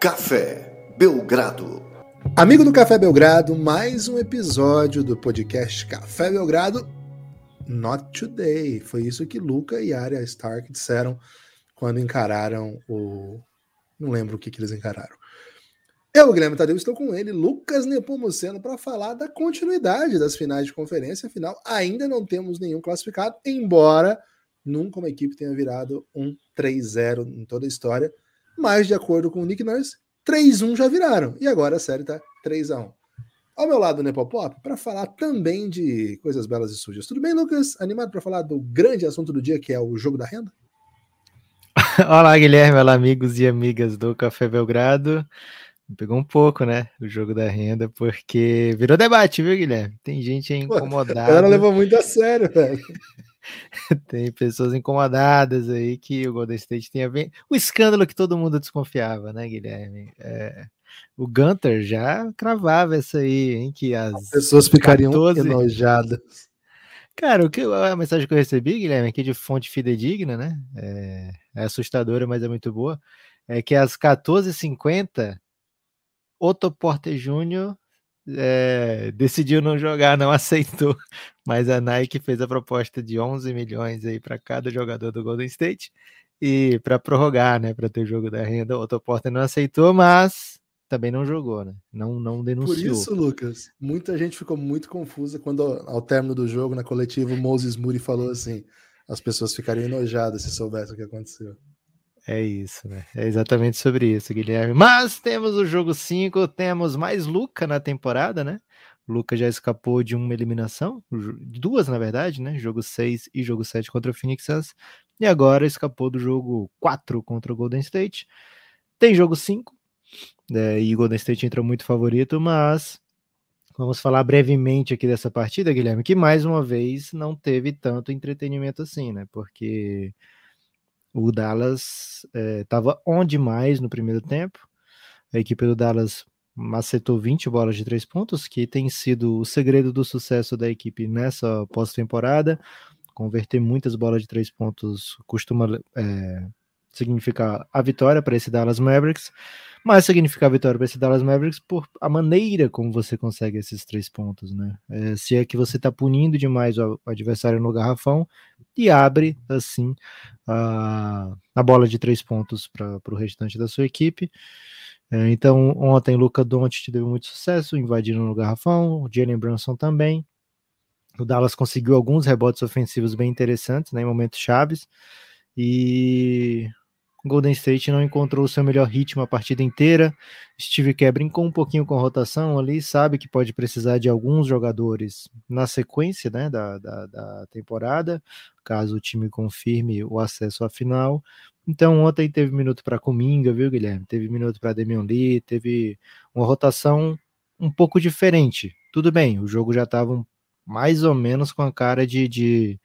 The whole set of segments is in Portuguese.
Café Belgrado. Amigo do Café Belgrado, mais um episódio do podcast Café Belgrado. Not today. Foi isso que Luca e Arya Stark disseram quando encararam o. Não lembro o que, que eles encararam. Eu, Guilherme Tadeu, estou com ele, Lucas Nepomuceno, para falar da continuidade das finais de conferência. Afinal, ainda não temos nenhum classificado, embora nunca uma equipe tenha virado um 3-0 em toda a história. Mas, de acordo com o Nick Nurse, 3-1 já viraram. E agora a série está 3-1. Ao meu lado, Nepopop, para falar também de coisas belas e sujas. Tudo bem, Lucas? Animado para falar do grande assunto do dia, que é o jogo da renda? Olá, Guilherme. Olá, amigos e amigas do Café Belgrado. Pegou um pouco, né? O jogo da renda, porque virou debate, viu, Guilherme? Tem gente incomodada. O cara levou muito a sério, velho. Tem pessoas incomodadas aí que o Golden State tenha bem. O escândalo que todo mundo desconfiava, né, Guilherme? É... O Gunter já cravava essa aí, hein? Que as, as pessoas ficariam 14... enojadas. Cara, o que, a mensagem que eu recebi, Guilherme, aqui de fonte fidedigna, né? É, é assustadora, mas é muito boa. É que às 14h50 Otto Porter Jr. É, decidiu não jogar, não aceitou, mas a Nike fez a proposta de 11 milhões aí para cada jogador do Golden State e para prorrogar, né, para ter o jogo da renda. O Otto Porter não aceitou, mas também não jogou, né? Não, não denunciou. Por isso, Lucas, muita gente ficou muito confusa quando, ao término do jogo, na coletiva, o Moses Moody falou assim: as pessoas ficariam enojadas se soubessem o que aconteceu. É isso, né? É exatamente sobre isso, Guilherme. Mas temos o jogo 5, temos mais Luca na temporada, né? Luca já escapou de uma eliminação, duas na verdade, né? Jogo 6 e jogo 7 contra o Phoenix Suns. E agora escapou do jogo 4 contra o Golden State. Tem jogo 5, né? e o Golden State entrou muito favorito, mas vamos falar brevemente aqui dessa partida, Guilherme, que mais uma vez não teve tanto entretenimento assim, né? Porque o Dallas estava é, on demais no primeiro tempo. A equipe do Dallas macetou 20 bolas de três pontos, que tem sido o segredo do sucesso da equipe nessa pós-temporada. Converter muitas bolas de três pontos costuma é, significar a vitória para esse Dallas Mavericks mas significa a vitória para esse Dallas Mavericks por a maneira como você consegue esses três pontos, né? É, se é que você está punindo demais o adversário no garrafão e abre assim a, a bola de três pontos para o restante da sua equipe. É, então, ontem Luca Doncic teve muito sucesso, invadindo no garrafão, Jalen Brunson também. O Dallas conseguiu alguns rebotes ofensivos bem interessantes, né, em momentos chaves. E Golden State não encontrou o seu melhor ritmo a partida inteira. Steve Kerr brincou um pouquinho com a rotação ali, sabe que pode precisar de alguns jogadores na sequência né, da, da, da temporada, caso o time confirme o acesso à final. Então ontem teve minuto para Cominga, viu, Guilherme? Teve minuto para Damian Lee, teve uma rotação um pouco diferente. Tudo bem, o jogo já estava mais ou menos com a cara de, de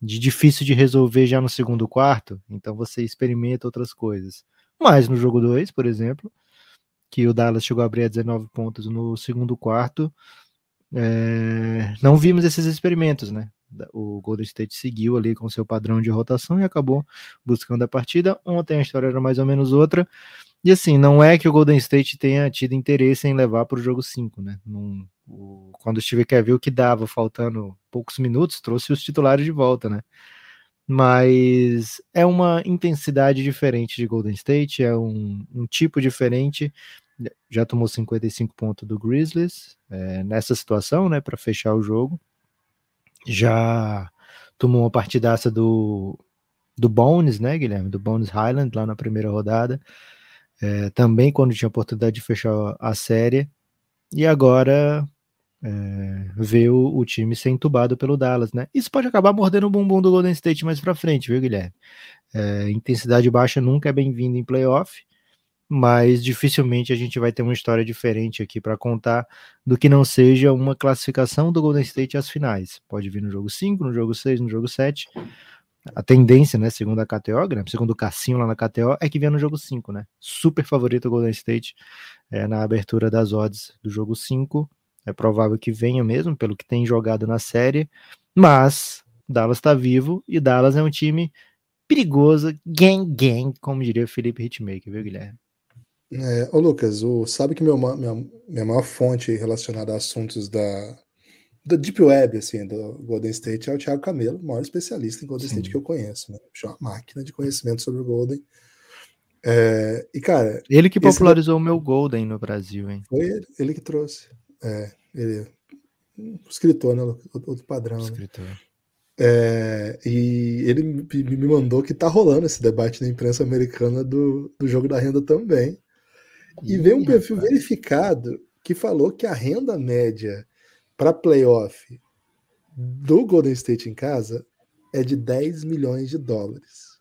de difícil de resolver já no segundo quarto, então você experimenta outras coisas. Mas no jogo 2, por exemplo, que o Dallas chegou a abrir a 19 pontos no segundo quarto, é, não vimos esses experimentos, né? O Golden State seguiu ali com seu padrão de rotação e acabou buscando a partida. Ontem a história era mais ou menos outra. E assim, não é que o Golden State tenha tido interesse em levar para o jogo 5, né? Não, o, quando o Steve Kerr viu que dava, faltando poucos minutos, trouxe os titulares de volta, né? Mas é uma intensidade diferente de Golden State, é um, um tipo diferente. Já tomou 55 pontos do Grizzlies é, nessa situação, né? Para fechar o jogo. Já tomou uma partidaça do, do Bones, né, Guilherme? Do Bones Highland lá na primeira rodada. É, também quando tinha oportunidade de fechar a série. E agora é, ver o, o, time ser entubado pelo Dallas, né? Isso pode acabar mordendo o bumbum do Golden State mais pra frente, viu, Guilherme? É, intensidade baixa nunca é bem-vinda em playoff, mas dificilmente a gente vai ter uma história diferente aqui para contar do que não seja uma classificação do Golden State às finais. Pode vir no jogo 5, no jogo 6, no jogo 7. A tendência, né, segundo a KTO, segundo o Cassinho lá na KTO, é que venha no jogo 5, né? Super favorito o Golden State é, na abertura das odds do jogo 5 é provável que venha mesmo, pelo que tem jogado na série. Mas Dallas está vivo e Dallas é um time perigoso, gang gang, como diria o Felipe Hitmaker, viu, Guilherme? É, ô Lucas, o, sabe que meu, minha, minha maior fonte relacionada a assuntos da, da Deep Web, assim, do Golden State é o Thiago Camelo, o maior especialista em Golden Sim. State que eu conheço, né? É uma máquina de conhecimento sobre o Golden. É, e, cara. Ele que popularizou esse... o meu Golden no Brasil, hein? Foi ele, ele que trouxe. É, ele. Um escritor, né? Outro padrão. Né? Escritor. Né? É, e ele me mandou que tá rolando esse debate na imprensa americana do, do jogo da renda também. E Ih, veio um perfil rapaz. verificado que falou que a renda média para playoff do Golden State em casa é de 10 milhões de dólares.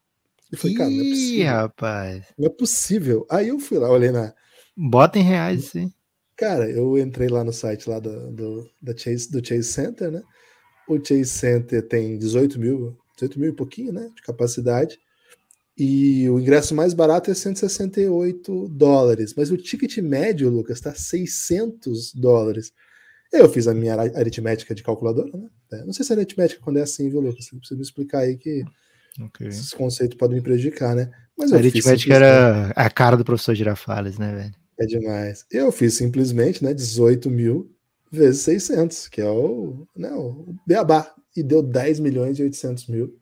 Eu falei, cara, não é possível. rapaz. Não é possível. Aí eu fui lá, olhei na. Bota em reais, sim. Cara, eu entrei lá no site lá do, do, da Chase, do Chase Center, né? O Chase Center tem 18 mil, 18 mil e pouquinho, né? De capacidade. E o ingresso mais barato é 168 dólares. Mas o ticket médio, Lucas, está 600 dólares. Eu fiz a minha aritmética de calculadora, né? É, não sei se a aritmética quando é assim, viu, Lucas? Você precisa me explicar aí que okay. esses conceitos podem me prejudicar, né? Mas a aritmética era a cara do professor Girafales, né, velho? É demais. Eu fiz simplesmente, né, 18 mil vezes 600, que é o, né, o beabá, e deu 10 milhões e 800 mil.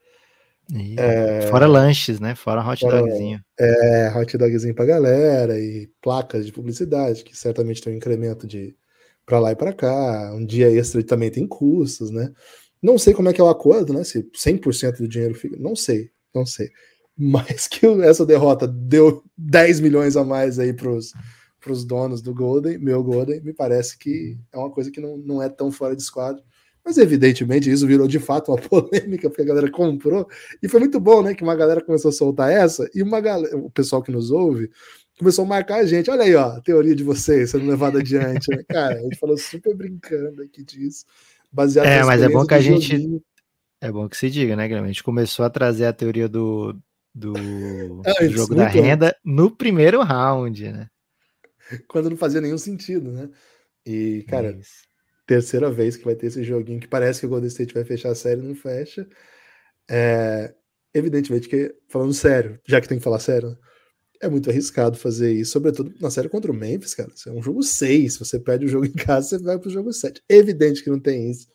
é, fora lanches, né? Fora hot fora, dogzinho. É, hot dogzinho pra galera e placas de publicidade, que certamente tem um incremento de para lá e para cá. Um dia extra também tem custos, né? Não sei como é que é o acordo, né? Se 100% do dinheiro fica. Não sei, não sei. Mas que essa derrota deu 10 milhões a mais aí para os donos do Golden, meu Golden, me parece que é uma coisa que não, não é tão fora de esquadro. Mas evidentemente isso virou de fato uma polêmica, porque a galera comprou. E foi muito bom, né? Que uma galera começou a soltar essa, e uma galera, o pessoal que nos ouve começou a marcar a gente. Olha aí, ó, a teoria de vocês sendo levada adiante. Né? Cara, a gente falou super brincando aqui disso. Baseado é, mas é bom que a gente. Joguinho. É bom que se diga, né, Guilherme? A gente começou a trazer a teoria do, do, ah, do jogo da renda no primeiro round, né? Quando não fazia nenhum sentido, né? E, cara, é terceira vez que vai ter esse joguinho que parece que o Golden State vai fechar a série, não fecha. É, evidentemente que, falando sério, já que tem que falar sério, né? É muito arriscado fazer isso, sobretudo na série contra o Memphis, cara. Isso é um jogo 6. Se você perde o jogo em casa, você vai pro jogo 7. Evidente que não tem isso.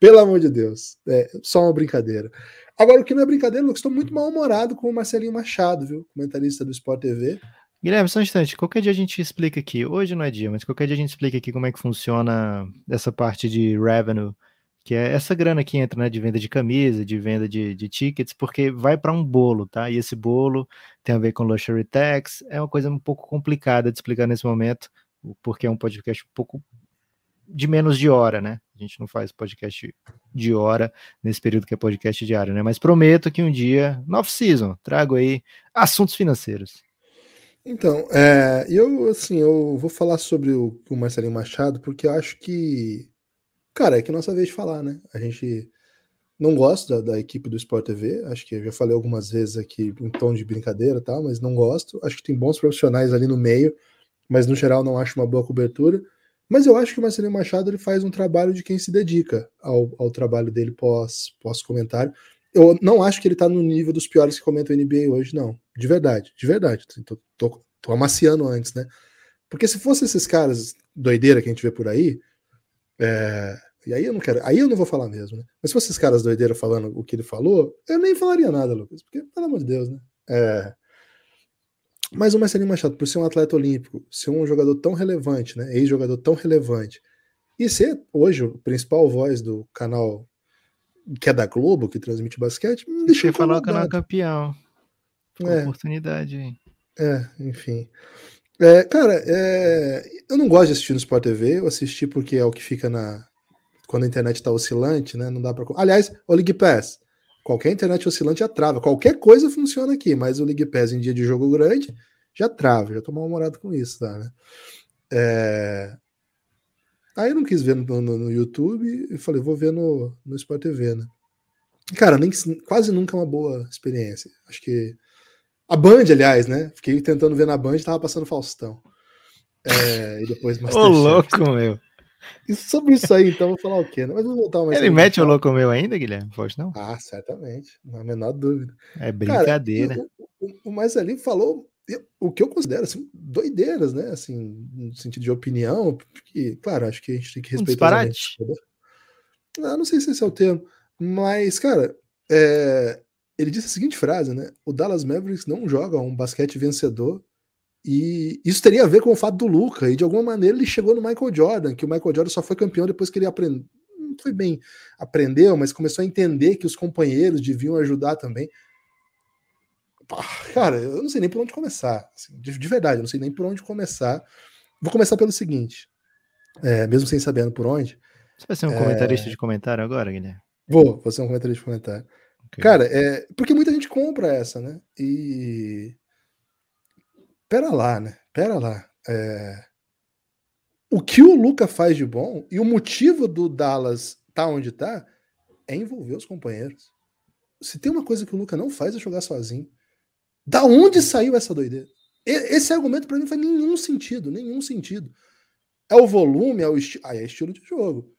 Pelo amor de Deus. É só uma brincadeira. Agora, o que não é brincadeira, Lucas, estou muito mal-humorado com o Marcelinho Machado, viu? Comentarista do Sport TV. Guilherme, só um instante. Qualquer dia a gente explica aqui. Hoje não é dia, mas qualquer dia a gente explica aqui como é que funciona essa parte de revenue que é essa grana que entra né, de venda de camisa, de venda de, de tickets, porque vai para um bolo, tá? E esse bolo tem a ver com luxury tax, é uma coisa um pouco complicada de explicar nesse momento, porque é um podcast um pouco de menos de hora, né? A gente não faz podcast de hora nesse período que é podcast diário, né? Mas prometo que um dia, no off-season, trago aí assuntos financeiros. Então, é, eu assim, eu vou falar sobre o, o Marcelinho Machado, porque eu acho que Cara, é que nossa vez de falar, né? A gente não gosta da, da, equipe do Sport TV, acho que eu já falei algumas vezes aqui em tom de brincadeira, tá? mas não gosto. Acho que tem bons profissionais ali no meio, mas no geral não acho uma boa cobertura. Mas eu acho que o Marcelinho Machado ele faz um trabalho de quem se dedica ao, ao trabalho dele pós, pós comentário. Eu não acho que ele tá no nível dos piores que comentam NBA hoje, não. De verdade, de verdade. Tô, tô, tô amaciando antes, né? Porque se fosse esses caras doideira que a gente vê por aí, é, e aí eu não quero, aí eu não vou falar mesmo, né? Mas se fosse esses caras doideiros falando o que ele falou, eu nem falaria nada, Lucas, porque, pelo amor de Deus, né? É... Mas o Marcelinho Machado, por ser um atleta olímpico, ser um jogador tão relevante, né? Ex-jogador tão relevante, e ser hoje o principal voz do canal que é da Globo, que transmite basquete, me deixa falar o canal campeão. É. Oportunidade aí. É, enfim. É, cara, é, eu não gosto de assistir no Sport TV, eu assisti porque é o que fica na, quando a internet está oscilante, né? Não dá para. Aliás, o League Pass. Qualquer internet oscilante já trava. Qualquer coisa funciona aqui, mas o League Pass em dia de jogo grande já trava. Já tô mal-humorado com isso, tá? Né? É... Aí eu não quis ver no, no, no, YouTube e falei, vou ver no, no Sport TV, né? Cara, nem, quase nunca é uma boa experiência. Acho que. A Band, aliás, né? Fiquei tentando ver na Band e tava passando Faustão. É, e depois Ô, louco, meu. E sobre isso aí, então, vou falar o quê? Né? Mas vou voltar mais. Ele mete o louco meu ainda, Guilherme? Pode não? Ah, certamente. Não há a menor dúvida. É brincadeira. Cara, o, o, o Marcelinho falou eu, o que eu considero assim, doideiras, né? Assim, no sentido de opinião, porque, claro, acho que a gente tem que respeitar. Um não, não sei se esse é o termo, mas, cara, é, ele disse a seguinte frase, né? O Dallas Mavericks não joga um basquete vencedor e isso teria a ver com o fato do Luca, e de alguma maneira ele chegou no Michael Jordan, que o Michael Jordan só foi campeão depois que ele aprendeu, não foi bem aprendeu, mas começou a entender que os companheiros deviam ajudar também. Cara, eu não sei nem por onde começar. Assim, de, de, verdade, eu não sei nem por onde começar. Vou começar pelo seguinte, é, mesmo sem sabendo por onde. Você vai ser um é... comentarista de comentário agora, Guilherme? Vou, vou ser um comentarista de comentário. Okay. Cara, é, porque muita gente compra essa, né? E pera lá, né? Pera lá. É... O que o Luca faz de bom e o motivo do Dallas tá onde tá é envolver os companheiros. Se tem uma coisa que o Luca não faz é jogar sozinho. Da onde saiu essa doideira? Esse argumento para mim não faz nenhum sentido, nenhum sentido. É o volume, é o esti... ah, é estilo de jogo.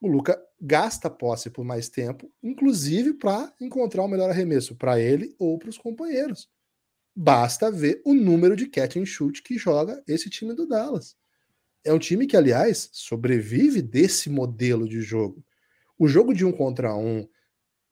O Luca gasta posse por mais tempo, inclusive para encontrar o melhor arremesso para ele ou para os companheiros. Basta ver o número de catch and shoot que joga esse time do Dallas. É um time que, aliás, sobrevive desse modelo de jogo. O jogo de um contra um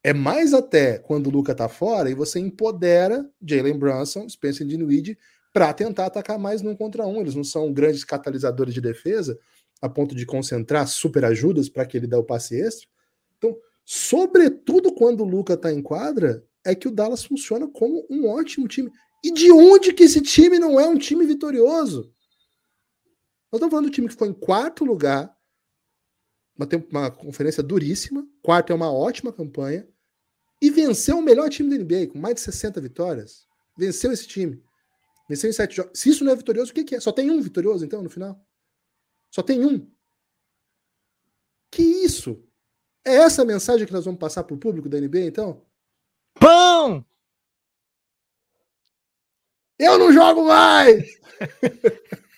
é mais até quando o Luca tá fora e você empodera Jalen Brunson, Spencer Dinwiddie para tentar atacar mais num contra um. Eles não são grandes catalisadores de defesa a ponto de concentrar super ajudas para que ele dê o passe extra. Então, sobretudo quando o Luca tá em quadra, é que o Dallas funciona como um ótimo time. E de onde que esse time não é um time vitorioso? Nós estamos falando do time que ficou em quarto lugar, uma, uma conferência duríssima, quarto é uma ótima campanha, e venceu o melhor time da NBA, com mais de 60 vitórias. Venceu esse time. Venceu em sete jogos. Se isso não é vitorioso, o que, que é? Só tem um vitorioso, então, no final? Só tem um. Que isso? É essa a mensagem que nós vamos passar para o público da NBA, então? Pão! Eu não jogo mais!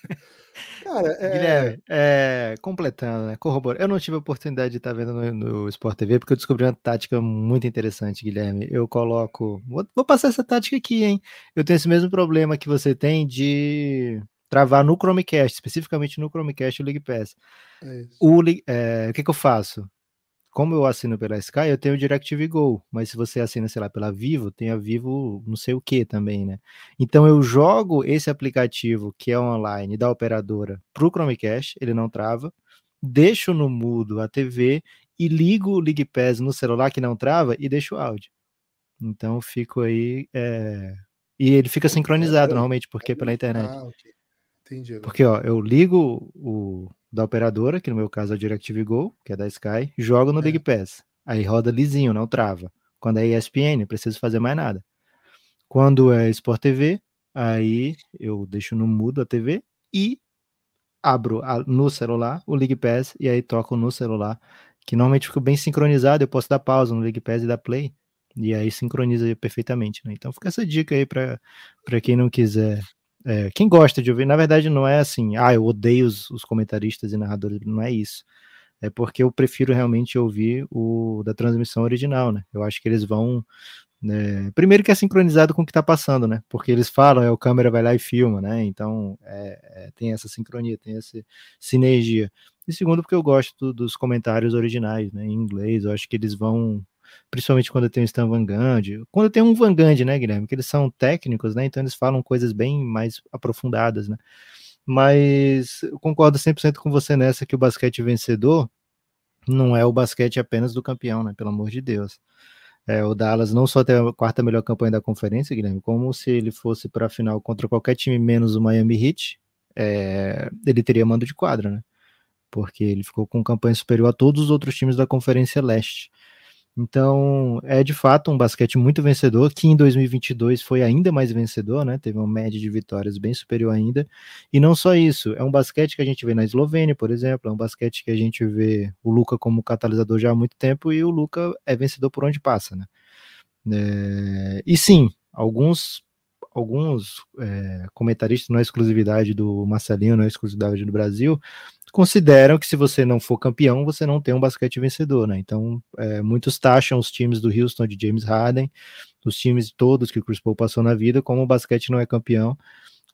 Cara, é... Guilherme, é, completando, né? Corrobora. Eu não tive a oportunidade de estar vendo no, no, Sport TV porque eu descobri uma tática muito interessante, Guilherme. Eu coloco. Vou, vou, passar essa tática aqui, hein? Eu tenho esse mesmo problema que você tem de travar no Chromecast, especificamente no Chromecast o League Pass. É o, é, o que, que eu faço? Como eu assino pela Sky, eu tenho o DirecTV Go, mas se você assina, sei lá, pela Vivo, tem a Vivo não sei o que também, né? Então eu jogo esse aplicativo que é online da operadora pro Chromecast, ele não trava, deixo no mudo a TV e ligo o League Pass no celular que não trava e deixo o áudio. Então fico aí. É... E ele fica sincronizado normalmente, porque é pela internet. Ah, ok. Entendi. Porque, ó, eu ligo o da operadora, que no meu caso é o DirecTV Go, que é da Sky, jogo no é. Big Pass. Aí roda lisinho, não trava. Quando é ESPN, não preciso fazer mais nada. Quando é Sport TV, aí eu deixo no mudo a TV e abro a, no celular o League Pass e aí toco no celular, que normalmente fica bem sincronizado, eu posso dar pausa no League Pass e dar play, e aí sincroniza perfeitamente, né? Então fica essa dica aí para quem não quiser é, quem gosta de ouvir, na verdade, não é assim, ah, eu odeio os, os, comentaristas e narradores, não é isso. É porque eu prefiro realmente ouvir o da transmissão original, né? Eu acho que eles vão. Né, primeiro que é sincronizado com o que está passando, né? Porque eles falam, é, o câmera vai lá e filma, né? Então é, é, tem essa sincronia, tem essa sinergia. E segundo, porque eu gosto dos comentários originais, né? Em inglês, eu acho que eles vão principalmente quando tem o Stan Van Gundy, quando tem um Van Gundy, né, Guilherme, que eles são técnicos, né, então eles falam coisas bem mais aprofundadas, né, mas eu concordo 100% com você nessa que o basquete vencedor não é o basquete apenas do campeão, né, pelo amor de Deus. É, o Dallas não só tem a quarta melhor campanha da conferência, Guilherme, como se ele fosse para a final contra qualquer time menos o Miami Heat, é, ele teria mando de quadra, né? Porque ele ficou com campanha superior a todos os outros times da Conferência Leste. Então, é de fato um basquete muito vencedor, que em 2022 foi ainda mais vencedor, né? Teve uma média de vitórias bem superior ainda. E não só isso, é um basquete que a gente vê na Eslovênia, por exemplo, é um basquete que a gente vê o Luca como catalisador já há muito tempo e o Luca é vencedor por onde passa, né? É... E sim, alguns alguns é, comentaristas, não é exclusividade do Marcelinho, não é exclusividade do Brasil, consideram que se você não for campeão, você não tem um basquete vencedor, né? Então, é, muitos taxam os times do Houston de James Harden, os times todos que o Chris Paul passou na vida, como o basquete não é campeão,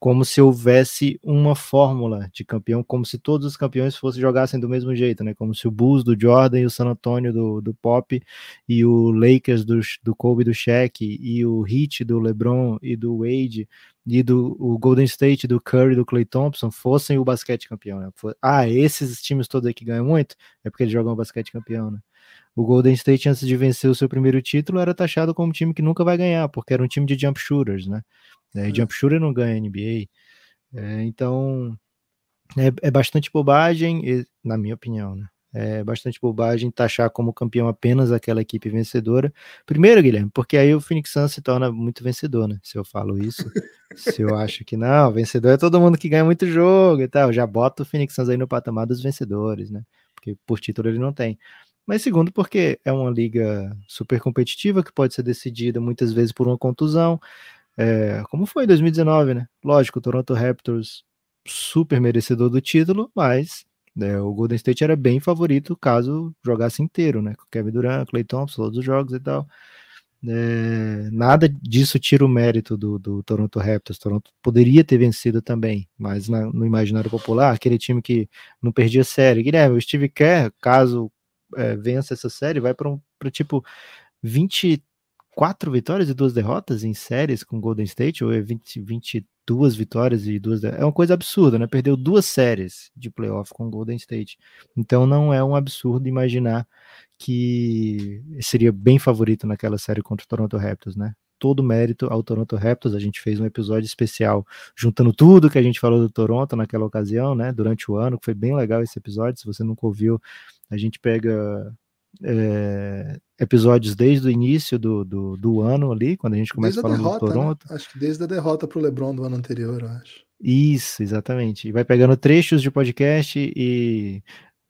como se houvesse uma fórmula de campeão, como se todos os campeões fossem jogassem do mesmo jeito, né? Como se o Bulls do Jordan e o San Antonio do, do Pop e o Lakers do, do Kobe do Shaq e o Heat do LeBron e do Wade e do o Golden State do Curry do Clay Thompson fossem o basquete campeão. Né? Ah, esses times todos aí que ganham muito é porque eles jogam basquete campeão, né? O Golden State antes de vencer o seu primeiro título era taxado como um time que nunca vai ganhar, porque era um time de jump shooters, né? É, jump shooter não ganha NBA. É, então, é, é, bastante bobagem, na minha opinião, né? É bastante bobagem taxar como campeão apenas aquela equipe vencedora. Primeiro, Guilherme, porque aí o Phoenix Suns se torna muito vencedor, né? Se eu falo isso, se eu acho que não, vencedor é todo mundo que ganha muito jogo e tal. Já bota o Phoenix Suns aí no patamar dos vencedores, né? Porque por título ele não tem. Mas segundo, porque é uma liga super competitiva que pode ser decidida muitas vezes por uma contusão. É, como foi em 2019, né? Lógico, o Toronto Raptors super merecedor do título, mas né, o Golden State era bem favorito caso jogasse inteiro, né? Com Kevin Durant, Clay Thompson, todos os jogos e tal. É, nada disso tira o mérito do, do Toronto Raptors. Toronto poderia ter vencido também, mas na, no imaginário popular, aquele time que não perdia série. Guilherme, o Steve Kerr, caso é, vença essa série, vai para um, tipo 20, quatro vitórias e duas derrotas em séries com Golden State, ou é 20, 22 vitórias e duas É uma coisa absurda, né? Perdeu duas séries de playoff com Golden State. Então não é um absurdo imaginar que seria bem favorito naquela série contra o Toronto Raptors, né? Todo mérito ao Toronto Raptors. A gente fez um episódio especial juntando tudo que a gente falou do Toronto naquela ocasião, né? Durante o ano, que foi bem legal esse episódio. Se você nunca ouviu, a gente pega é, episódios desde o início do, do, do, ano ali, quando a gente começa falando derrota, do né? Toronto. Né? Acho que desde a derrota para o LeBron do ano anterior, eu acho. Isso, exatamente. E vai pegando trechos de podcast e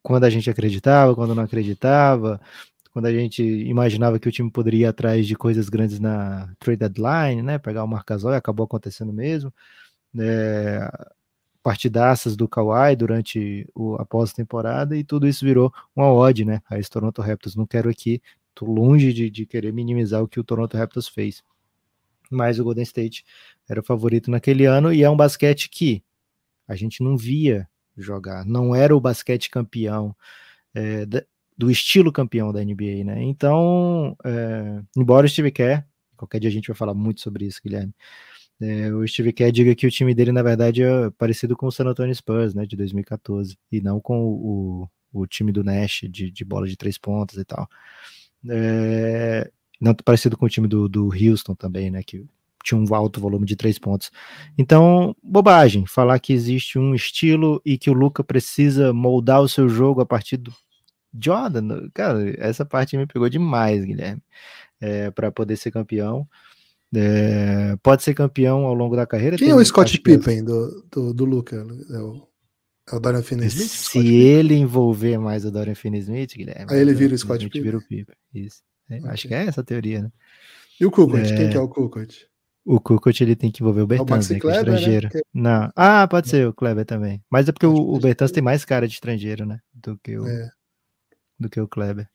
quando a gente acreditava, quando não acreditava, quando a gente imaginava que o time poderia ir atrás de coisas grandes na trade deadline, né? Pegar o Marcasol e acabou acontecendo mesmo. É, partidaças do Kawhi durante o, a pós-temporada e tudo isso virou uma odd, né? A Toronto Raptors. Não quero aqui, tô longe de, de querer minimizar o que o Toronto Raptors fez. Mas o Golden State era o favorito naquele ano e é um basquete que a gente não via jogar. Não era o basquete campeão, é, do estilo campeão da NBA, né? Então, é, embora o Steve qualquer dia a gente vai falar muito sobre isso, Guilherme, é, o Steve Kerr diga que o time dele, na verdade, é parecido com o San Antonio Spurs, né, de 2014, e não com o, o, time do Nash, de, de bola de três pontas e tal. É, não parecido com o time do, do Houston também, né, que tinha um alto volume de três pontos. Então, bobagem, falar que existe um estilo e que o Luca precisa moldar o seu jogo a partir do Jordan, cara, essa parte me pegou demais, Guilherme, é, para poder ser campeão. É, pode ser campeão ao longo da carreira. Quem é é o Scott Pippen do, do, do Luca? É o, é o Dorian Finney-Smith? Se ele Pippen? envolver mais o Dorian Finney-Smith, Guilherme... Aí ele vira o Scott Pippen. Vira o Pippen. Isso. É, okay. Acho que é essa a teoria, né? E o Kukoc? Quem é. que é o Kukoc? O Kukoc ele tem que envolver o Bertans, né, é né? estrangeiro. Né? Não. Ah, pode ser o Kleber também. Mas é porque o, o Bertans tem mais cara de estrangeiro, né? Do que o, é. do que o Kleber.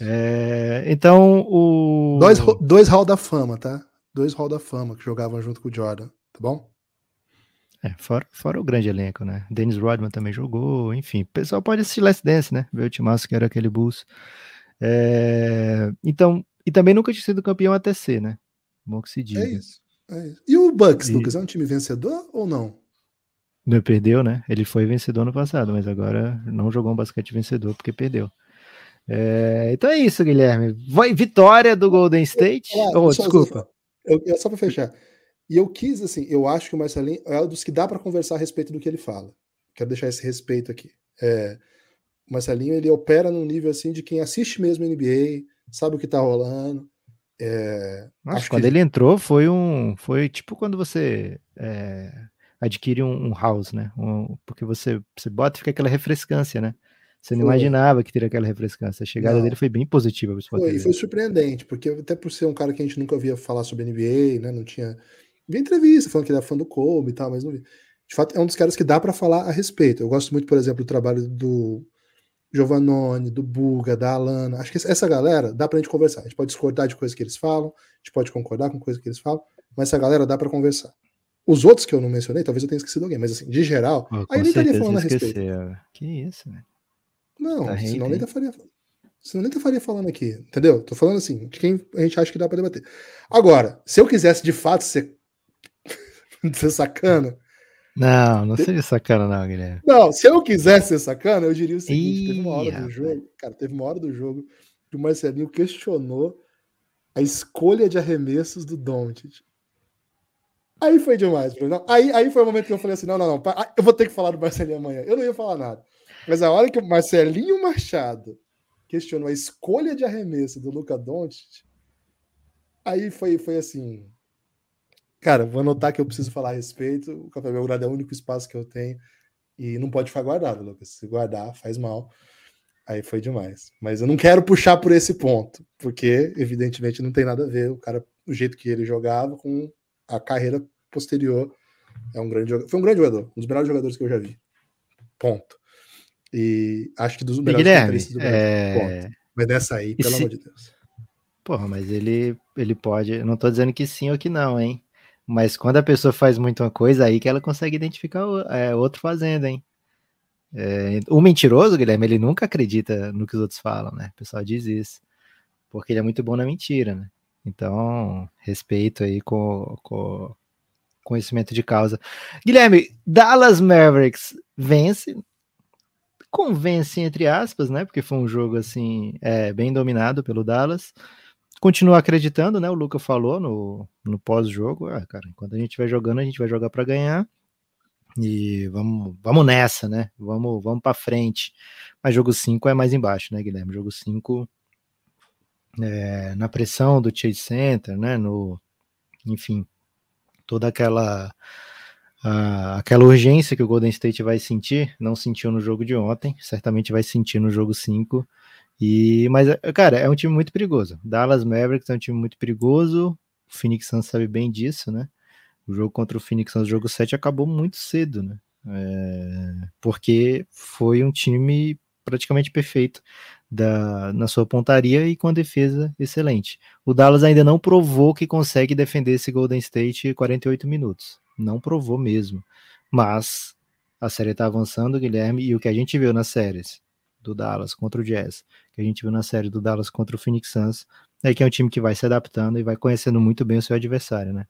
É, então, o. Dois, dois Hall da Fama, tá? Dois Hall da Fama que jogavam junto com o Jordan, tá bom? É, fora, fora o grande elenco, né? Dennis Rodman também jogou, enfim. O pessoal pode assistir Last Dance, né? Ver o timaço que era aquele Bulls. É, então, e também nunca tinha sido campeão até ser, né? Bom que se diga. É isso. É isso. E o Bucks, e... Lucas, é um time vencedor ou não? Não perdeu, né? Ele foi vencedor no passado, mas agora não jogou um basquete vencedor porque perdeu. É, então é isso, Guilherme. Vai, vitória do Golden State. oh, desculpa. Eu, eu, só para fechar. E eu quis, assim, eu acho que o Marcelinho é um dos que dá para conversar a respeito do que ele fala. Quero deixar esse respeito aqui. É, o Marcelinho, ele opera num nível, assim, de quem assiste mesmo NBA, sabe o que tá rolando. É, Nossa, acho quando que... ele entrou, foi um. Foi tipo quando você é, adquire um, um, house, né? Um, porque você, você bota e fica aquela refrescância, né? Você não foi. imaginava que teria aquela refrescância. A chegada não. dele foi bem positiva. Foi, e foi surpreendente, porque até por ser um cara que a gente nunca via falar sobre NBA, né? Não tinha Vi entrevista falando que ele é fã do Kobe e tal, mas não vi. De fato, é um dos caras que dá para falar a respeito. Eu gosto muito, por exemplo, do trabalho do Giovannone, do Buga, da Alana. Acho que essa galera dá pra gente conversar. A gente pode discordar de coisas que eles falam, a gente pode concordar com coisas que eles falam, mas essa galera dá para conversar. Os outros que eu não mencionei, talvez eu tenha esquecido alguém, mas assim, de geral, Pô, aí nem estaria falando a respeito. Que isso, velho. Não, Tá senão nem estaria senão nem estaria falando aqui, entendeu? Tô falando assim, de quem a gente acha que dá pra debater. Agora, se eu quisesse de fato ser, ser sacana, Não, não seja sacana, não, Guilherme. Não, se eu quisesse ser sacana, eu diria o seguinte: Ih, teve uma hora do jogo, cara, teve uma hora do jogo que o Marcelinho questionou a escolha de arremessos do Doncic. Aí foi demais, Bruno. Aí, aí foi o momento que eu falei assim: não, não, não, ah, eu vou ter que falar do Marcelinho amanhã. Eu não ia falar nada. Mas a hora que o Marcelinho Machado questionou a escolha de arremesso do Luca Doncic, aí foi, foi assim. Cara, vou anotar que eu preciso falar a respeito. O Café Belgrado é o único espaço que eu tenho. E não pode ficar guardado, Lucas. Se guardar, faz mal. Aí foi demais. Mas eu não quero puxar por esse ponto, porque, evidentemente, não tem nada a ver. O cara, o jeito que ele jogava com a carreira posterior. É um grande jogador. Foi um grande jogador, um dos melhores jogadores que eu já vi. Ponto. E acho que dos melhores Guilherme, do Brasil. é... Mas dessa aí, pelo se- amor de Deus. Porra, mas ele, ele pode. Eu não tô dizendo que sim ou que não, hein? Mas quando a pessoa faz muito uma coisa, aí que ela consegue identificar o é, outro fazendo, hein? É, o mentiroso, Guilherme, ele nunca acredita no que os outros falam, né? O pessoal diz isso. Porque ele é muito bom na mentira, né? Então, respeito aí com, com conhecimento de causa. Guilherme, Dallas Mavericks vence, convence entre aspas, né? Porque foi um jogo assim, é, bem dominado pelo Dallas. Continua acreditando, né? O Luca falou no, no pós-jogo, ah, cara, enquanto a gente vai jogando, a gente vai jogar para ganhar. E vamos, vamos nessa, né? Vamos, vamos para frente. Mas jogo 5 é mais embaixo, né, Guilherme? Jogo 5 é, na pressão do Chase Center, né? No, enfim, toda aquela a- aquela urgência que o Golden State vai sentir, não sentiu no jogo de ontem, certamente vai sentir no jogo 5. E mas cara, é um time muito perigoso. Dallas Mavericks é um time muito perigoso. O Phoenix Suns sabe bem disso, né? O jogo contra o Phoenix Suns, jogo 7 acabou muito cedo, né? É, porque foi um time praticamente perfeito da, na sua pontaria e com a defesa excelente. O Dallas ainda não provou que consegue defender esse Golden State 48 minutos. Não provou mesmo. Mas a série está avançando, Guilherme, e o que a gente viu nas séries do Dallas contra o Jazz, que a gente viu na série do Dallas contra o Phoenix Suns, é que é um time que vai se adaptando e vai conhecendo muito bem o seu adversário, né?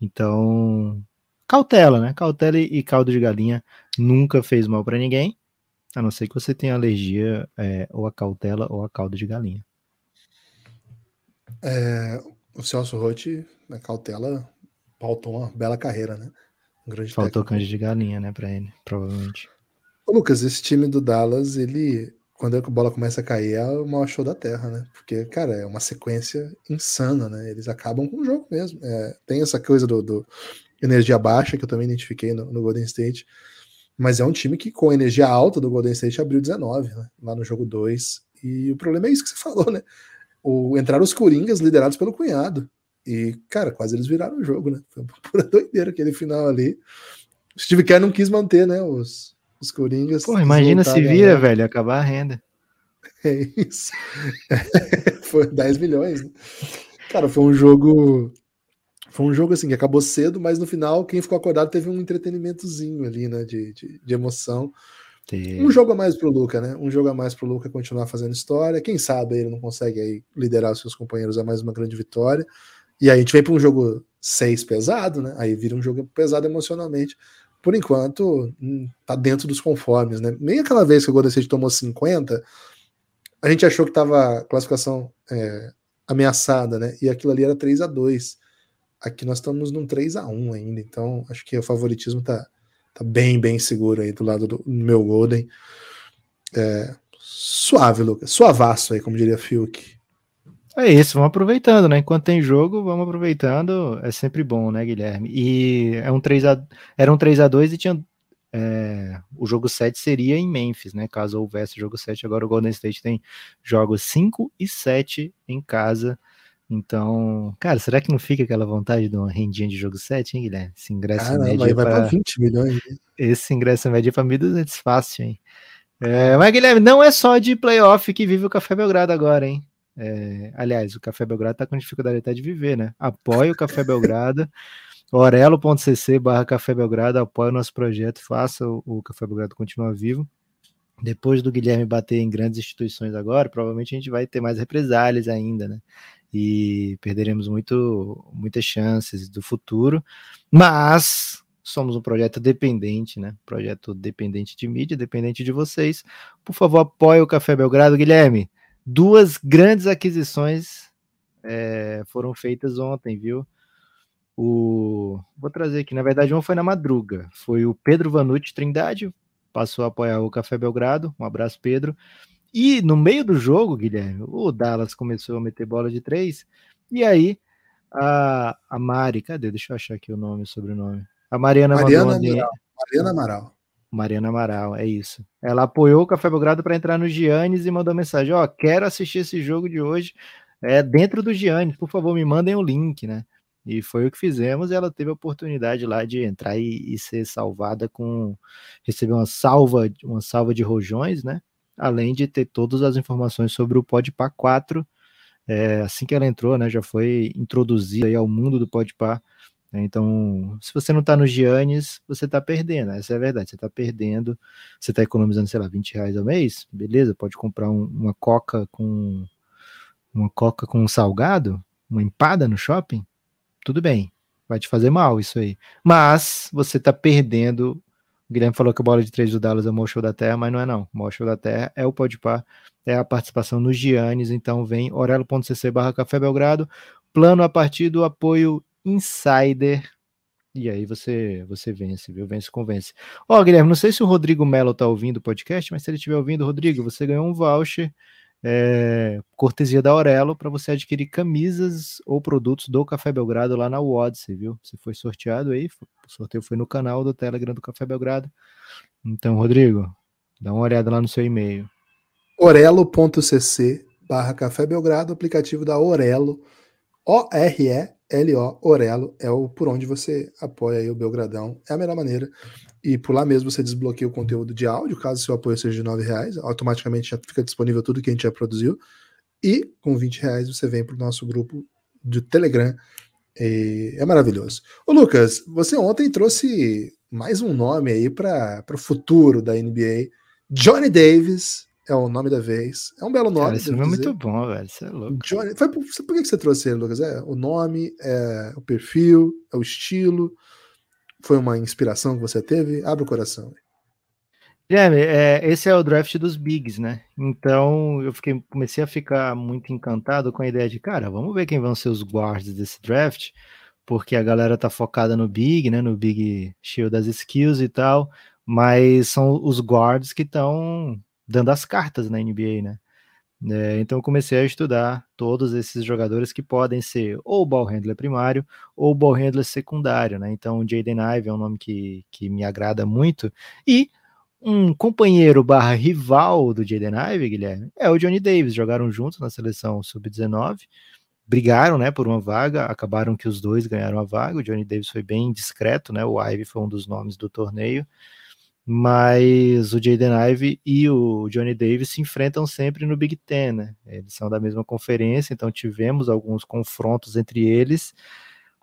Então, cautela, né? Cautela e, caldo de galinha nunca fez mal para ninguém, a não ser que você tenha alergia é, ou a cautela ou a caldo de galinha. É, o Celso Rotti, na cautela, pautou uma bela carreira, né? Um grande Faltou técnico. canja de galinha, né, para ele, provavelmente. Ô, Lucas, esse time do Dallas, ele, quando a bola começa a cair, é o maior show da terra, né? Porque, cara, é uma sequência insana, né? Eles acabam com o jogo mesmo. É, tem essa coisa do, do energia baixa, que eu também identifiquei no, no Golden State, mas é um time que, com a energia alta do Golden State, abriu 19, né? Lá no jogo 2. E o problema é isso que você falou, né? O, entraram os Coringas liderados pelo cunhado. E, cara, quase eles viraram o jogo, né? Foi uma pura doideira aquele final ali. O Steve Kerr não quis manter, né? Os, os Coringas. Pô, imagina se vira, né? velho, acabar a renda. É isso. foi 10 milhões. Né? Cara, foi um jogo. Foi um jogo assim que acabou cedo, mas no final, quem ficou acordado teve um entretenimentozinho ali, né? De, de, de emoção. Ter- Um jogo a mais pro Luca, né? Um jogo a mais pro Luca continuar fazendo história. Quem sabe ele não consegue aí liderar os seus companheiros a mais uma grande vitória. E aí a gente vem para um jogo 6 pesado, né? Aí vira um jogo pesado emocionalmente. Por enquanto, hum, tá dentro dos conformes, né? Nem aquela vez que o Golden State tomou 50, a gente achou que tava classificação é, ameaçada, né? E aquilo ali era 3 a 2 Aqui nós estamos num 3 a 1 ainda, então acho que o favoritismo tá, tá bem, bem seguro aí do lado do meu Golden. É, suave, Lucas. Suavaço aí, como diria Fiuk. É isso, vamos aproveitando, né? Enquanto tem jogo, vamos aproveitando. É sempre bom, né, Guilherme? E é um 3 a, era um 3 a 2 e tinha. é, o jogo 7 seria em Memphis, né? Caso houvesse jogo 7. Agora o Golden State tem jogos 5 e 7 em casa. Então, cara, será que não fica aquela vontade de uma rendinha de jogo 7, hein, Guilherme? Esse ingresso Caramba, médio vai pra... para 20 milhões. né? Esse ingresso médio é pra 1.200 fácil, hein? É, mas, Guilherme, não é só de playoff que vive o Café Belgrado agora, hein? É, aliás, o Café Belgrado tá com dificuldade até de viver, né? Apoie o Café Belgrado, orelo.cc barra Café Belgrado, apoie o nosso projeto, faça o, o Café Belgrado continuar vivo. Depois do Guilherme bater em grandes instituições agora, provavelmente a gente vai ter mais represálias ainda, né? E perderemos muito, muitas chances do futuro, mas somos um projeto dependente, né? Projeto dependente de mídia, dependente de vocês. Por favor, apoie o Café Belgrado, Guilherme. Duas grandes aquisições é, foram feitas ontem, viu? O vou trazer aqui, na verdade, uma foi na madruga. Foi o Pedro Vanucci Trindade, passou a apoiar o Café Belgrado. Um abraço, Pedro. E no meio do jogo, Guilherme, o Dallas começou a meter bola de três. E aí, a, a Mari, cadê? Deixa eu achar aqui o nome, o sobrenome. A Mariana, Mariana Amaral. Mariana Amaral. Mariana Amaral, é isso. Ela apoiou o Café Belgrado para entrar no Giannis e mandou mensagem: Ó, quero assistir esse jogo de hoje é, dentro do Giannis, por favor, me mandem o link, né? E foi o que fizemos. E ela teve a oportunidade lá de entrar e, e ser salvada com receber uma salva, uma salva de rojões, né? Além de ter todas as informações sobre o Podpah 4. É, assim que ela entrou, né? Já foi introduzida ao mundo do Podpah. Né? Então, se você não está no Giannis, você está perdendo. Essa é a verdade. Você está perdendo. Você está economizando, sei lá, 20 reais ao mês. Beleza, pode comprar um- uma coca com uma coca com um salgado, uma empada no shopping. Tudo bem, vai te fazer mal isso aí. Mas você está perdendo. O Guilherme falou que a bola de três do Dallas é o maior show da Terra, mas não é não. O maior show da Terra é o Podpah, é a participação nos Giannis. Então vem orelo.cc barra Café Belgrado, plano a partir do apoio Insider. E aí você você vence, viu? Vence, convence. Ó, Guilherme, não sei se o Rodrigo Melo tá ouvindo o podcast, mas se ele estiver ouvindo, Rodrigo, você ganhou um voucher é, cortesia da Aurelo para você adquirir camisas ou produtos do Café Belgrado lá na Odyssey, viu? Você foi sorteado aí, o sorteio foi no canal do Telegram do Café Belgrado. Então, Rodrigo, dá uma olhada lá no seu e-mail. orelo.cc barra Café Belgrado, aplicativo da Orelo, O-R-E-L-O, Orelo, é o por onde você apoia o Belgradão, é a melhor maneira, e por lá mesmo você desbloqueia o conteúdo de áudio, caso seu apoio seja de R$ reais, automaticamente já fica disponível tudo que a gente já produziu, e com 20 reais você vem para o nosso grupo de Telegram, é maravilhoso. Ô Lucas, você ontem trouxe mais um nome aí para o futuro da NBA, Johnny Davis é o nome da vez. É um belo nome. Cara, esse nome é muito bom, velho. Isso é louco. Johnny, foi por, por que você trouxe ele, Lucas? É o nome, é o perfil, é o estilo. Foi uma inspiração que você teve? Abre o coração. Guilherme, é, esse é o draft dos bigs, né? Então eu fiquei, comecei a ficar muito encantado com a ideia de, cara, vamos ver quem vão ser os guards desse draft, porque a galera tá focada no big, né? No big shield das skills e tal, mas são os guards que estão dando as cartas na NBA, né? É, então eu comecei a estudar todos esses jogadores que podem ser ou ball handler primário ou ball handler secundário, né? Então o Jaden Ive é um nome que, que me agrada muito e um companheiro barra rival do Jaden Ive, Guilherme, é o Johnny Davis. Jogaram juntos na seleção sub-19, brigaram, né, por uma vaga, acabaram que os dois ganharam a vaga. O Johnny Davis foi bem discreto, né? O Ive foi um dos nomes do torneio, mas o Jaden Ive e o Johnny Davis se enfrentam sempre no Big Ten, né? Eles são da mesma conferência, então tivemos alguns confrontos entre eles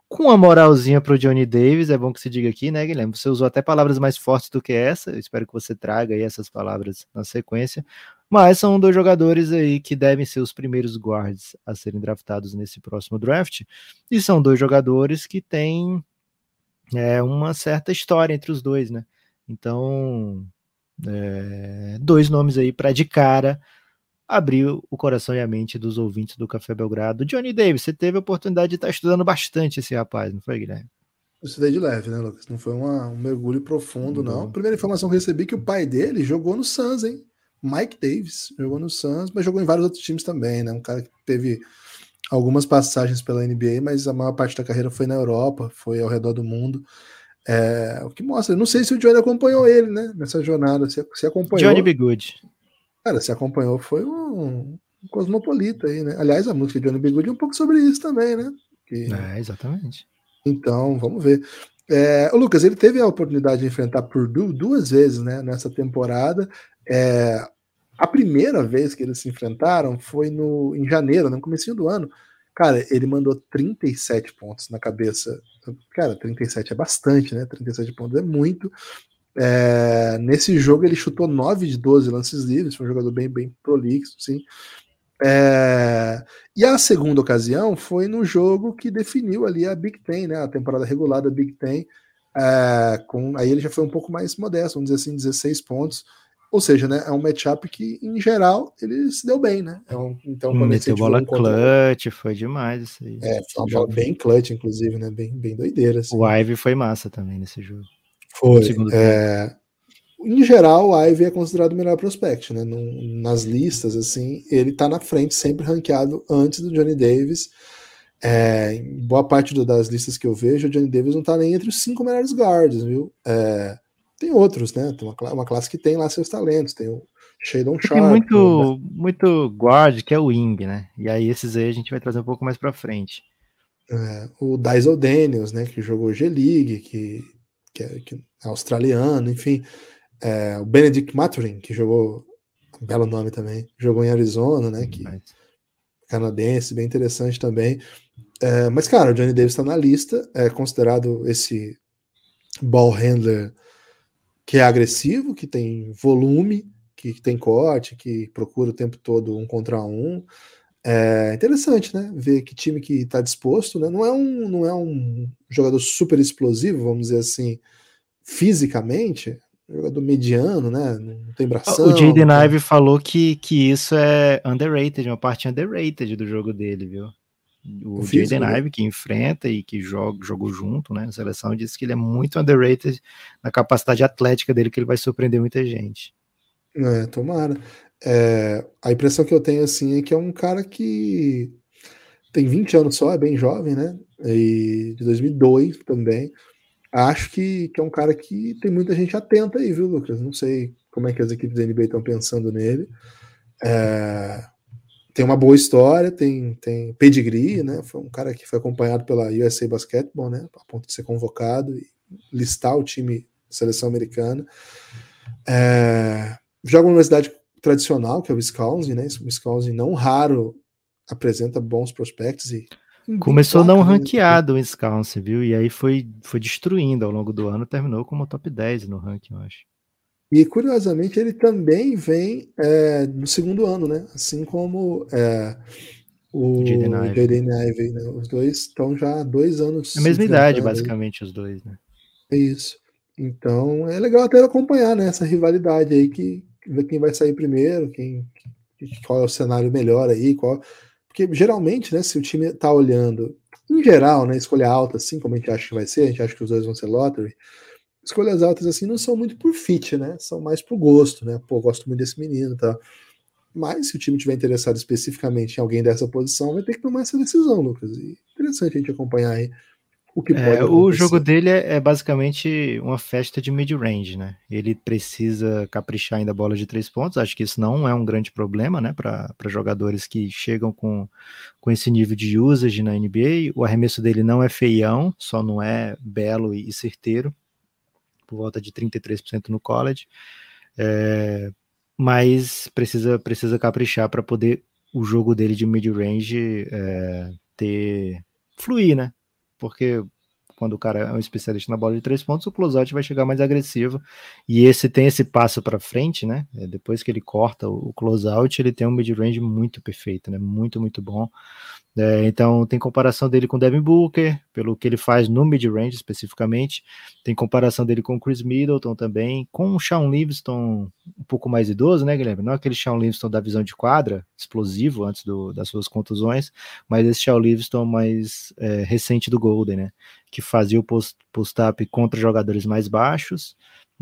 com a moralzinha para o Johnny Davis, é bom que se diga aqui, né, Guilherme? Você usou até palavras mais fortes do que essa, eu espero que você traga aí essas palavras na sequência, mas são dois jogadores aí que devem ser os primeiros guards a serem draftados nesse próximo draft, e são dois jogadores que têm é, uma certa história entre os dois, né? Então, é, dois nomes aí para de cara abrir o coração e a mente dos ouvintes do Café Belgrado. Johnny Davis, você teve a oportunidade de estar estudando bastante esse rapaz, não foi, Guilherme? Eu estudei de leve, né, Lucas? Não foi uma- um mergulho profundo, não. Não. Primeira informação que eu recebi é que o pai dele jogou no Suns, hein? Mike Davis jogou no Suns, mas jogou em vários outros times também, né? Um cara que teve algumas passagens pela NBA, mas a maior parte da carreira foi na Europa, foi ao redor do mundo. É, o que mostra, não sei se o Johnny acompanhou ele, né? Nessa jornada, se, se acompanhou. Johnny B. Good. Cara, se acompanhou foi um, cosmopolita aí, né? Aliás, a música de Johnny B. Good é um pouco sobre isso também, né? Que... É, exatamente. Então, vamos ver. É, o Lucas, ele teve a oportunidade de enfrentar Purdue duas vezes, né, nessa temporada. É, a primeira vez que eles se enfrentaram foi no, em janeiro, no começo do ano. Cara, ele mandou 37 pontos na cabeça. Cara, 37 é bastante, né? 37 pontos é muito. É, nesse jogo ele chutou 9 de 12 lances livres, foi um jogador bem, bem prolixo, sim. É, e a segunda ocasião foi no jogo que definiu ali a Big Ten, né? A temporada regular da Big Ten. É, com, aí ele já foi um pouco mais modesto, vamos dizer assim, 16 pontos. Ou seja, né, é um matchup que, em geral, ele se deu bem, né? É um, então, quando Meteu bola um clutch, foi demais isso aí. É, foi uma bola bem clutch, inclusive, né? Bem, bem doideira. Assim. O Ivy foi massa também nesse jogo. Foi. É, em geral, o Ivy é considerado o melhor prospect, né? nas listas, assim, ele tá na frente, sempre ranqueado antes do Johnny Davis. É, em boa parte do, das listas que eu vejo, o Johnny Davis não tá nem entre os cinco melhores guards, viu? É, tem outros, né? Tem uma, uma classe que tem lá seus talentos. Tem o Shadon Sharp. Tem muito, né? muito guard, que é o wing, né? E aí esses aí a gente vai trazer um pouco mais para frente. É, o Dyson Daniels, né? Que jogou G-League, que, que, é, que, é, australiano, enfim. É, o Benedict Maturin, que jogou, um belo nome também, jogou em Arizona, né? Que, canadense, bem interessante também. É, mas, cara, o Johnny Davis está na lista, é considerado esse ball handler que é agressivo, que tem volume, que tem corte, que procura o tempo todo um contra um. É interessante, né? Ver que time que está disposto, né? Não é um, não é um jogador super explosivo, vamos dizer assim, fisicamente, jogador mediano, né? Não tem bração. O Jaden Ive falou que, que isso é underrated, uma parte underrated do jogo dele, viu? O, o Jaden né? Ive, que enfrenta e que joga, jogou junto né, na seleção, disse que ele é muito underrated na capacidade atlética dele, que ele vai surpreender muita gente. É, tomara. É, a impressão que eu tenho assim é que é um cara que tem 20 anos só, é bem jovem, né? E de 2002 também. Acho que, que é um cara que tem muita gente atenta aí, viu, Lucas? Não sei como é que as equipes da NBA estão pensando nele. É, tem uma boa história, tem, tem pedigree, né? Foi um cara que foi acompanhado pela USA Basketball, né? A ponto de ser convocado e listar o time seleção americana. É, joga uma universidade tradicional, que é o Wisconsin, né? O Wisconsin não raro apresenta bons prospectos e Começou não né? ranqueado o Wisconsin, viu? E aí foi, foi destruindo ao longo do ano, terminou como top 10 no ranking, eu acho. E curiosamente ele também vem é, no segundo ano, né? Assim como é, o Jaden Ivey, né? Os dois estão já há dois anos. A mesma idade, basicamente, os dois, né? É isso. Então é legal até acompanhar né, essa rivalidade aí, que ver quem vai sair primeiro, quem, qual é o cenário melhor aí, qual. Porque geralmente, né, se o time tá olhando, em geral, né, escolha alta, assim como a gente acha que vai ser, a gente acha que os dois vão ser lottery escolhas altas assim não são muito por fit, né? São mais por gosto, né? Pô, gosto muito desse menino, tá? Mas se o time tiver interessado especificamente em alguém dessa posição, vai ter que tomar essa decisão, Lucas. E interessante a gente acompanhar aí o que é, O jogo dele é, é, basicamente uma festa de mid-range, né? Ele precisa caprichar ainda a bola de três pontos. Acho que isso não é um grande problema, né? Para jogadores que chegam com, com esse nível de usage na NBA. O arremesso dele não é feião, só não é belo e certeiro por volta de 33% no college, é, mas precisa, precisa caprichar para poder o jogo dele de mid-range é, ter fluir, né? Porque quando o cara é um especialista na bola de três pontos, o closeout vai chegar mais agressivo. E esse tem esse passo para frente, né? É, depois que ele corta o, closeout, ele tem um mid-range muito perfeito, né? Muito, muito bom. É, então tem comparação dele com Devin Booker, pelo que ele faz no mid-range especificamente. Tem comparação dele com Chris Middleton também, com o Sean Livingston um pouco mais idoso, né, Guilherme? Não aquele Sean Livingston da visão de quadra, explosivo antes do, das suas contusões, mas esse Sean Livingston mais é, recente do Golden, né? Que fazia o post-up contra jogadores mais baixos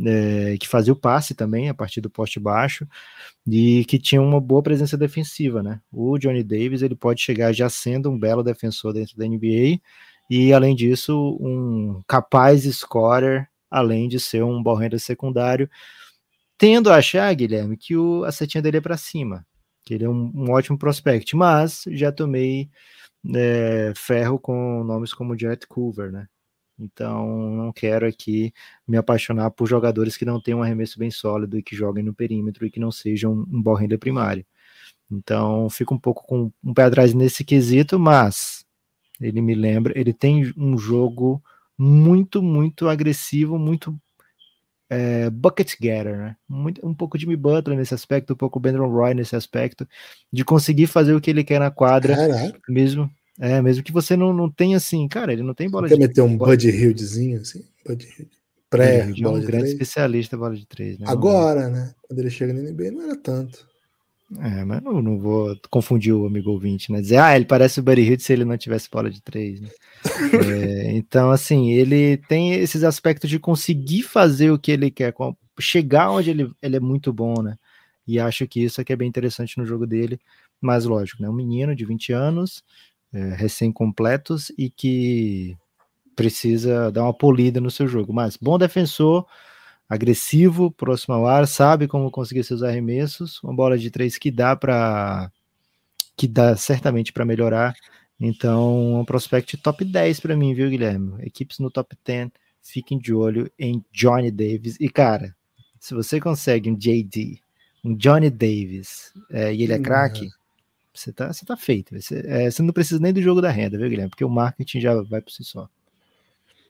é, que fazia o passe também a partir do poste baixo e que tinha uma boa presença defensiva, né? O Johnny Davis ele pode chegar já sendo um belo defensor dentro da NBA e além disso um capaz scorer, além de ser um ball secundário, tendo a achar Guilherme que o, a setinha dele é para cima. que ele é um, um ótimo prospect, mas já tomei é, ferro com nomes como Jet Coover, né? Então, não quero aqui me apaixonar por jogadores que não tenham um arremesso bem sólido e que joguem no perímetro e que não sejam um ball handler primário. Então, fico um pouco com um pé atrás nesse quesito, mas ele me lembra, ele tem um jogo muito, muito agressivo, muito é, bucket getter, né? Muito, um pouco Jimmy Butler nesse aspecto, um pouco Brandon Roy nesse aspecto, de conseguir fazer o que ele quer na quadra, Caraca. mesmo é, mesmo que você não, não tenha assim, cara, ele não tem bola você de Quer meter um Bud Hildzinho, assim? Bud Hild. Pré, é, bola é um de grande três. especialista bola de três, né? Agora, né? Quando ele chega no NBA, não era tanto. É, mas não, não vou confundir o amigo ouvinte, né? Dizer, ah, ele parece o Buddy Hill se ele não tivesse bola de três, né? é, então, assim, ele tem esses aspectos de conseguir fazer o que ele quer, chegar onde ele, ele é muito bom, né? E acho que isso aqui é bem interessante no jogo dele, mas lógico, né? Um menino de 20 anos, é, recém-completos e que precisa dar uma polida no seu jogo. Mas bom defensor, agressivo, próximo ao ar, sabe como conseguir seus arremessos, uma bola de três que dá para que dá certamente para melhorar. Então, um prospect top 10 para mim, viu, Guilherme? Equipes no top 10, fiquem de olho em Johnny Davis. E, cara, se você consegue um JD, um Johnny Davis, é, e ele é uhum. Você tá, você tá feito. Você, é, você, não precisa nem do jogo da renda, viu, Guilherme? Porque o marketing já vai por si só.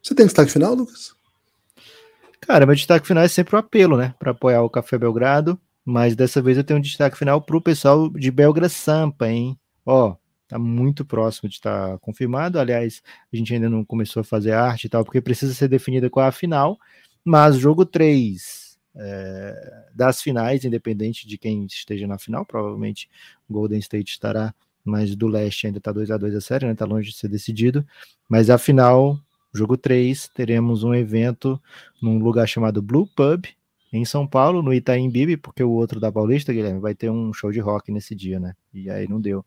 Você tem destaque final, Lucas? Cara, meu destaque final é sempre o apelo, né? Para apoiar o Café Belgrado. Mas dessa vez eu tenho um destaque final para o pessoal de Belgra Sampa, hein? Ó, tá muito próximo de estar tá confirmado. Aliás, a gente ainda não começou a fazer arte e tal, porque precisa ser definida qual é a final. Mas jogo 3 é, das finais, independente de quem esteja na final, provavelmente Golden State estará, mas do leste ainda está 2 a 2 a série, né? Tá longe de ser decidido. Mas a final, jogo 3, teremos um evento num lugar chamado Blue Pub, em São Paulo, no Itaim Bibi, porque o outro da Paulista, Guilherme, vai ter um show de rock nesse dia, né? E aí não deu.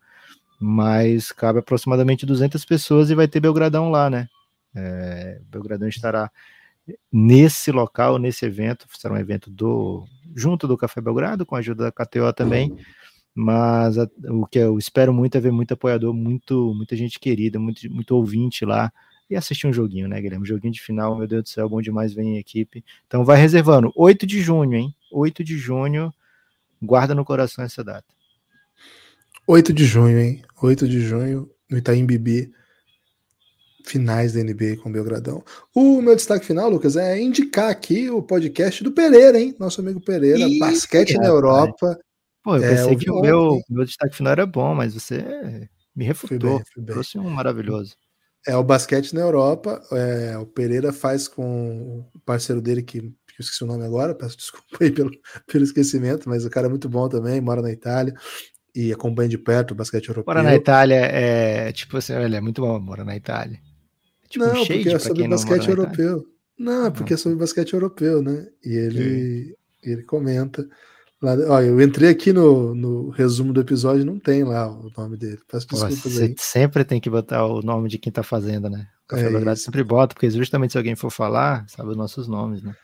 Mas cabe aproximadamente 200 pessoas e vai ter Belgradão lá, né? É, Belgradão estará nesse local, nesse evento, será um evento do junto do Café Belgrado, com a ajuda da KTO também, mas a, o que eu espero muito é ver muito apoiador, muito, muita gente querida, muito, muito ouvinte lá, e assistir um joguinho, né, Guilherme? Joguinho de final, meu Deus do céu, bom demais, vem em equipe. Então vai reservando, 8 de junho, hein? 8 de junho, guarda no coração essa data. 8 de junho, hein? 8 de junho, no Itaim Bibi finais da NBA com o Belgradão. O meu destaque final, Lucas, é indicar aqui o podcast do Pereira, hein? Nosso amigo Pereira, Ih, Basquete na Europa. Pô, eu é, pensei que o meu, meu destaque final era bom, mas você me refutou. Fui bem, fui bem. Trouxe um maravilhoso. É o basquete na Europa. É, o Pereira faz com o parceiro dele, que, que eu esqueci o nome agora, peço desculpa aí pelo, pelo esquecimento, mas o cara é muito bom também, mora na Itália e acompanha de perto o basquete europeu. Mora na Itália, é tipo assim, ele é muito bom, mora na Itália. Tipo, não, um porque é sobre basquete europeu. Não, é porque é sobre basquete europeu, né? E ele, ele comenta. Lá, ó, eu entrei aqui no, no resumo do episódio não tem lá o nome dele. Peço desculpas Você aí. sempre tem que botar o nome de quem tá fazendo, né? O Café é Belgrado sempre bota, porque justamente se alguém for falar, sabe os nossos nomes, né?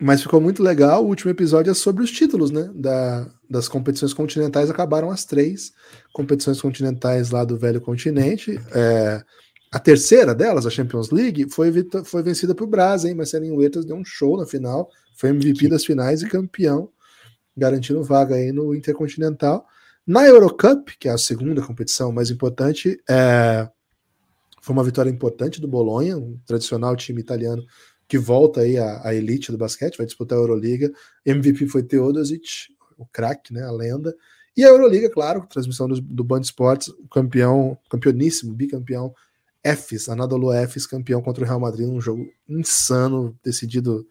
Mas ficou muito legal. O último episódio é sobre os títulos, né? Da, das competições continentais. Acabaram as três competições continentais lá do velho continente. É, a terceira delas, a Champions League, foi, foi vencida por Brasa, hein? Marcelinho Huertas deu um show na final, foi MVP das finais e campeão, garantindo vaga aí no Intercontinental. Na Eurocup, que é a segunda competição mais importante, é... foi uma vitória importante do Bolonha, um tradicional time italiano que volta aí à, à elite do basquete, vai disputar a Euroliga. MVP foi Teodosic, o craque, né, a lenda. E a Euroliga, claro, transmissão do, do Band Sports, campeão, campeoníssimo, bicampeão Fs, Anadolu Fs, campeão contra o Real Madrid num jogo insano, decidido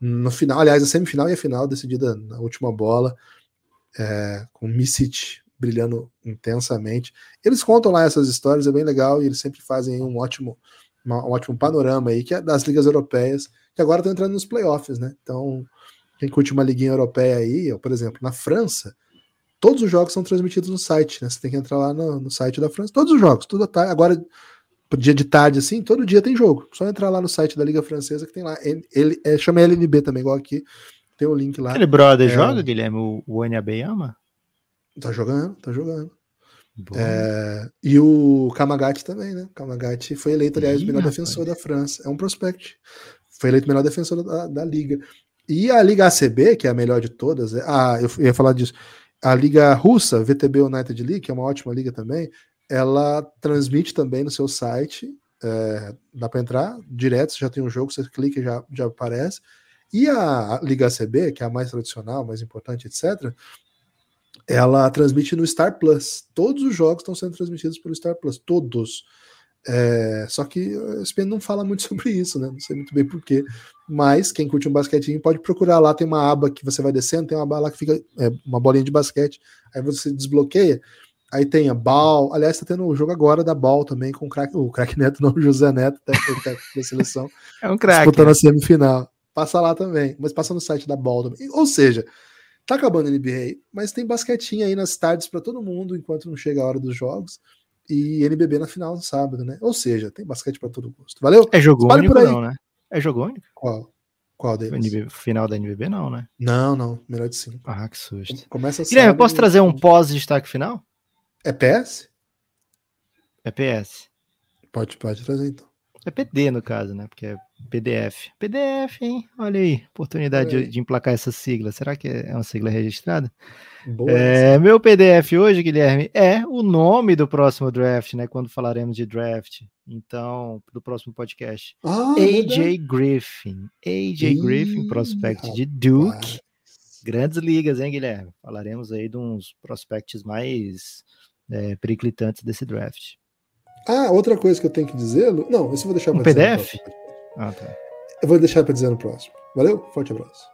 no final, aliás, a semifinal e a final decidida na última bola, é, com Misic brilhando intensamente. Eles contam lá essas histórias, é bem legal, e eles sempre fazem um ótimo, uma, um ótimo panorama aí, que é das ligas europeias, que agora estão entrando nos playoffs, né? Então, quem curte uma liguinha europeia aí, por exemplo, na França, todos os jogos são transmitidos no site, né? Você tem que entrar lá no, no site da França, todos os jogos, tudo tá, agora dia de tarde, assim, todo dia tem jogo. Só entrar lá no site da Liga Francesa que tem lá. Ele, ele é, chama LNB também, igual aqui. Tem o link lá. Aquele brother é, joga, Guilherme? O, o NAB ama? Tá jogando, tá jogando. É, e o Kamagati também, né? Kamagati foi eleito, aliás, o melhor rapaz. defensor da França. É um prospect. Foi eleito o melhor defensor da, da, liga. E a Liga ACB, que é a melhor de todas, é, ah, eu ia falar disso. A Liga Russa, VTB United League, que é uma ótima liga também, ela transmite também no seu site. É, dá para entrar direto, já tem um jogo, você clica e já, já aparece. E a Liga ACB, que é a mais tradicional, mais importante, etc., ela transmite no Star Plus. Todos os jogos estão sendo transmitidos pelo Star Plus, todos. É, só que a ESPN não fala muito sobre isso, né? Não sei muito bem porquê. Mas quem curte um basquetinho pode procurar lá. Tem uma aba que você vai descendo, tem uma aba lá que fica é, uma bolinha de basquete. Aí você desbloqueia. Aí tem a Bal. Aliás, tá tendo o jogo agora da Bal também com o craque, o craque Neto, não, o José Neto, técnico da seleção. É um craque. Disputando a semifinal. Passa lá também, mas passa no site da Bal também. Ou seja, Tá acabando a NBA, mas tem basquetinho aí nas tardes para todo mundo enquanto não chega a hora dos jogos. E NBB na final no sábado, né? Ou seja, tem basquete para todo gosto. Valeu? É jogo Espalhe único não, né? É jogo único? Qual? Qual deles? NBB, final da NBB não, né? Não, não. Melhor de cinco. Ah, que susto. Começa Guilherme, eu posso trazer um pós-destaque final? É PS? É PS. Pode, pode trazer então. É PD no caso, né? Porque é PDF. PDF, hein? Olha aí, oportunidade é. de, de, emplacar essa sigla. Será que é uma sigla registrada? Boa, é, meu PDF hoje, Guilherme, é o nome do próximo draft, né? Quando falaremos de draft. Então, do próximo podcast. Ah, AJ Griffin. AJ Ih, Griffin, prospect rapaz. de Duke. Grandes ligas, hein, Guilherme? Falaremos aí de uns prospects mais é, periclitantes desse draft. Ah, outra coisa que eu tenho que dizer. Não, isso eu vou deixar para um PDF? Ah, tá. Eu vou deixar para dizer no próximo. Valeu? Forte abraço.